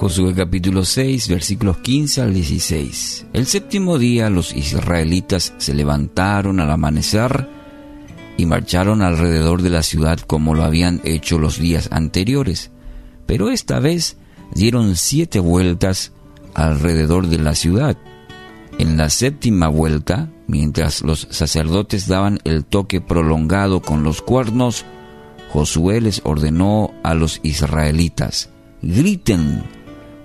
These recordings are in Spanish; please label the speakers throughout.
Speaker 1: Josué capítulo 6, versículos 15 al 16. El séptimo día los israelitas se levantaron al amanecer y marcharon alrededor de la ciudad como lo habían hecho los días anteriores, pero esta vez dieron siete vueltas alrededor de la ciudad. En la séptima vuelta, mientras los sacerdotes daban el toque prolongado con los cuernos, Josué les ordenó a los israelitas, griten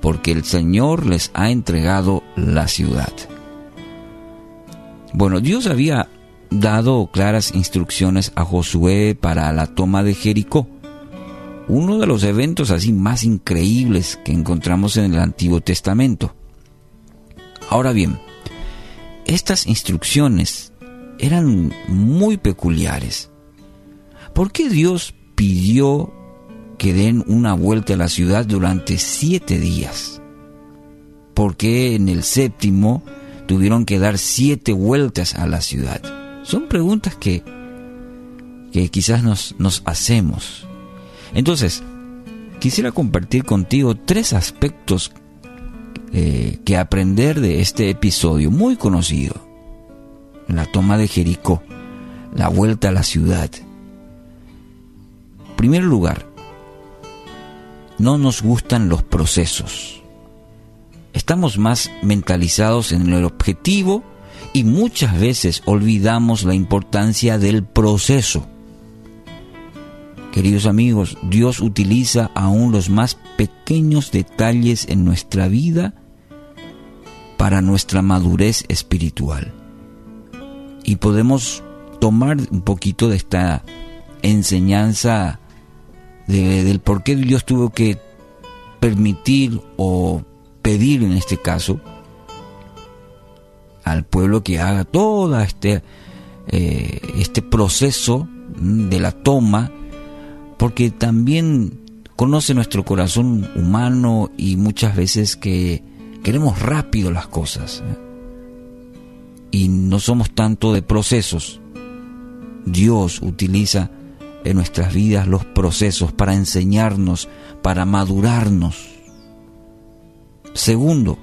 Speaker 1: porque el Señor les ha entregado la ciudad. Bueno, Dios había dado claras instrucciones a Josué para la toma de Jericó, uno de los eventos así más increíbles que encontramos en el Antiguo Testamento. Ahora bien, estas instrucciones eran muy peculiares. ¿Por qué Dios pidió que den una vuelta a la ciudad durante siete días. porque en el séptimo tuvieron que dar siete vueltas a la ciudad? Son preguntas que, que quizás nos, nos hacemos. Entonces, quisiera compartir contigo tres aspectos eh, que aprender de este episodio muy conocido. La toma de Jericó, la vuelta a la ciudad. En primer lugar, no nos gustan los procesos. Estamos más mentalizados en el objetivo y muchas veces olvidamos la importancia del proceso. Queridos amigos, Dios utiliza aún los más pequeños detalles en nuestra vida para nuestra madurez espiritual. Y podemos tomar un poquito de esta enseñanza del por qué Dios tuvo que permitir o pedir en este caso al pueblo que haga todo este, eh, este proceso de la toma, porque también conoce nuestro corazón humano y muchas veces que queremos rápido las cosas ¿eh? y no somos tanto de procesos. Dios utiliza en nuestras vidas los procesos para enseñarnos, para madurarnos. Segundo,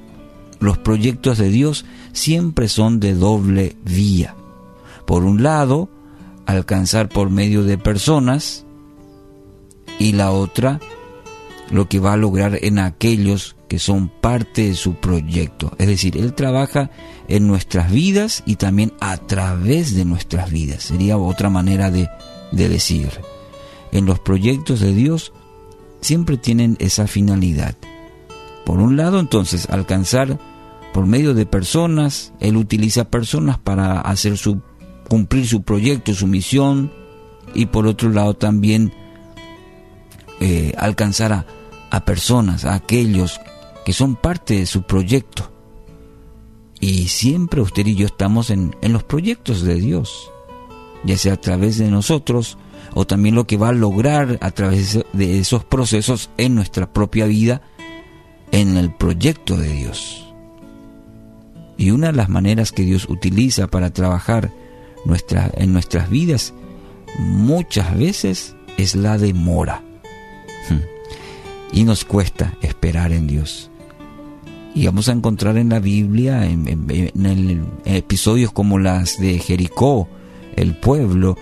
Speaker 1: los proyectos de Dios siempre son de doble vía. Por un lado, alcanzar por medio de personas y la otra, lo que va a lograr en aquellos que son parte de su proyecto. Es decir, Él trabaja en nuestras vidas y también a través de nuestras vidas. Sería otra manera de, de decir. En los proyectos de Dios siempre tienen esa finalidad. Por un lado, entonces, alcanzar por medio de personas, Él utiliza personas para hacer su, cumplir su proyecto, su misión, y por otro lado también eh, alcanzar a, a personas, a aquellos que son parte de su proyecto. Y siempre usted y yo estamos en, en los proyectos de Dios ya sea a través de nosotros o también lo que va a lograr a través de esos procesos en nuestra propia vida, en el proyecto de Dios. Y una de las maneras que Dios utiliza para trabajar nuestra, en nuestras vidas muchas veces es la demora. Y nos cuesta esperar en Dios. Y vamos a encontrar en la Biblia, en, en episodios como las de Jericó, el pueblo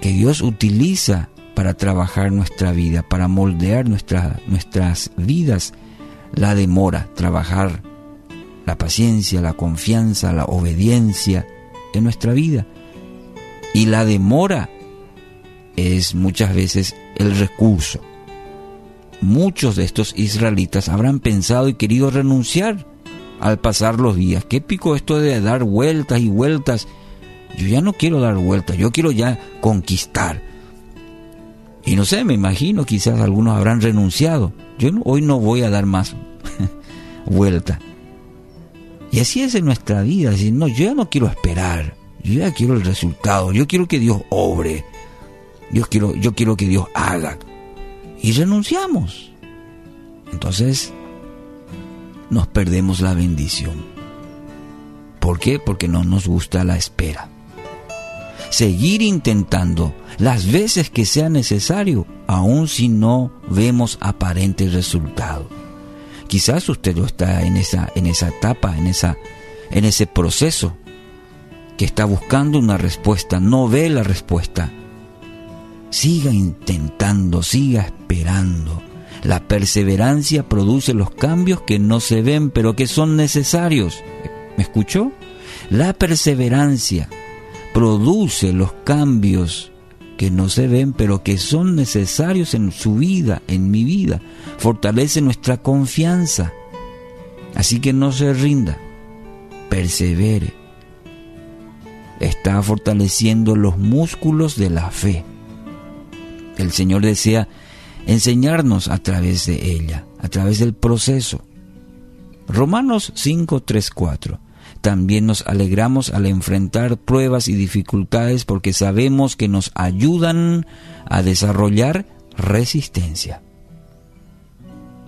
Speaker 1: que Dios utiliza para trabajar nuestra vida, para moldear nuestras vidas, la demora, trabajar la paciencia, la confianza, la obediencia en nuestra vida. Y la demora es muchas veces el recurso. Muchos de estos israelitas habrán pensado y querido renunciar al pasar los días. ¿Qué pico esto de dar vueltas y vueltas? Yo ya no quiero dar vueltas, yo quiero ya conquistar. Y no sé, me imagino, quizás algunos habrán renunciado. Yo hoy no voy a dar más vuelta. Y así es en nuestra vida, decir, no, yo ya no quiero esperar, yo ya quiero el resultado, yo quiero que Dios obre, quiero, yo quiero que Dios haga. Y renunciamos. Entonces, nos perdemos la bendición. ¿Por qué? Porque no nos gusta la espera seguir intentando las veces que sea necesario, aun si no vemos aparente resultado. Quizás usted lo está en esa, en esa etapa, en, esa, en ese proceso, que está buscando una respuesta, no ve la respuesta. Siga intentando, siga esperando. La perseverancia produce los cambios que no se ven, pero que son necesarios. ¿Me escuchó? La perseverancia produce los cambios que no se ven, pero que son necesarios en su vida, en mi vida. Fortalece nuestra confianza. Así que no se rinda, persevere. Está fortaleciendo los músculos de la fe. El Señor desea enseñarnos a través de ella, a través del proceso. Romanos 5, 3, 4. También nos alegramos al enfrentar pruebas y dificultades porque sabemos que nos ayudan a desarrollar resistencia.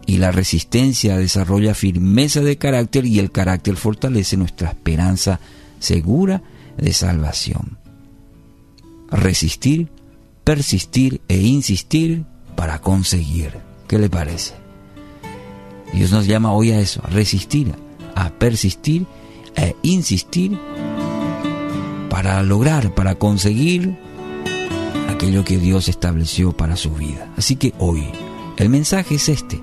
Speaker 1: Y la resistencia desarrolla firmeza de carácter y el carácter fortalece nuestra esperanza segura de salvación. Resistir, persistir e insistir para conseguir. ¿Qué le parece? Dios nos llama hoy a eso, a resistir, a persistir e insistir para lograr, para conseguir aquello que Dios estableció para su vida. Así que hoy el mensaje es este,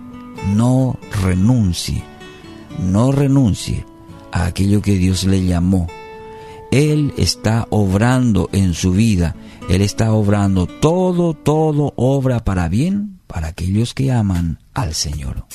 Speaker 1: no renuncie, no renuncie a aquello que Dios le llamó. Él está obrando en su vida, Él está obrando todo, todo obra para bien para aquellos que aman al Señor.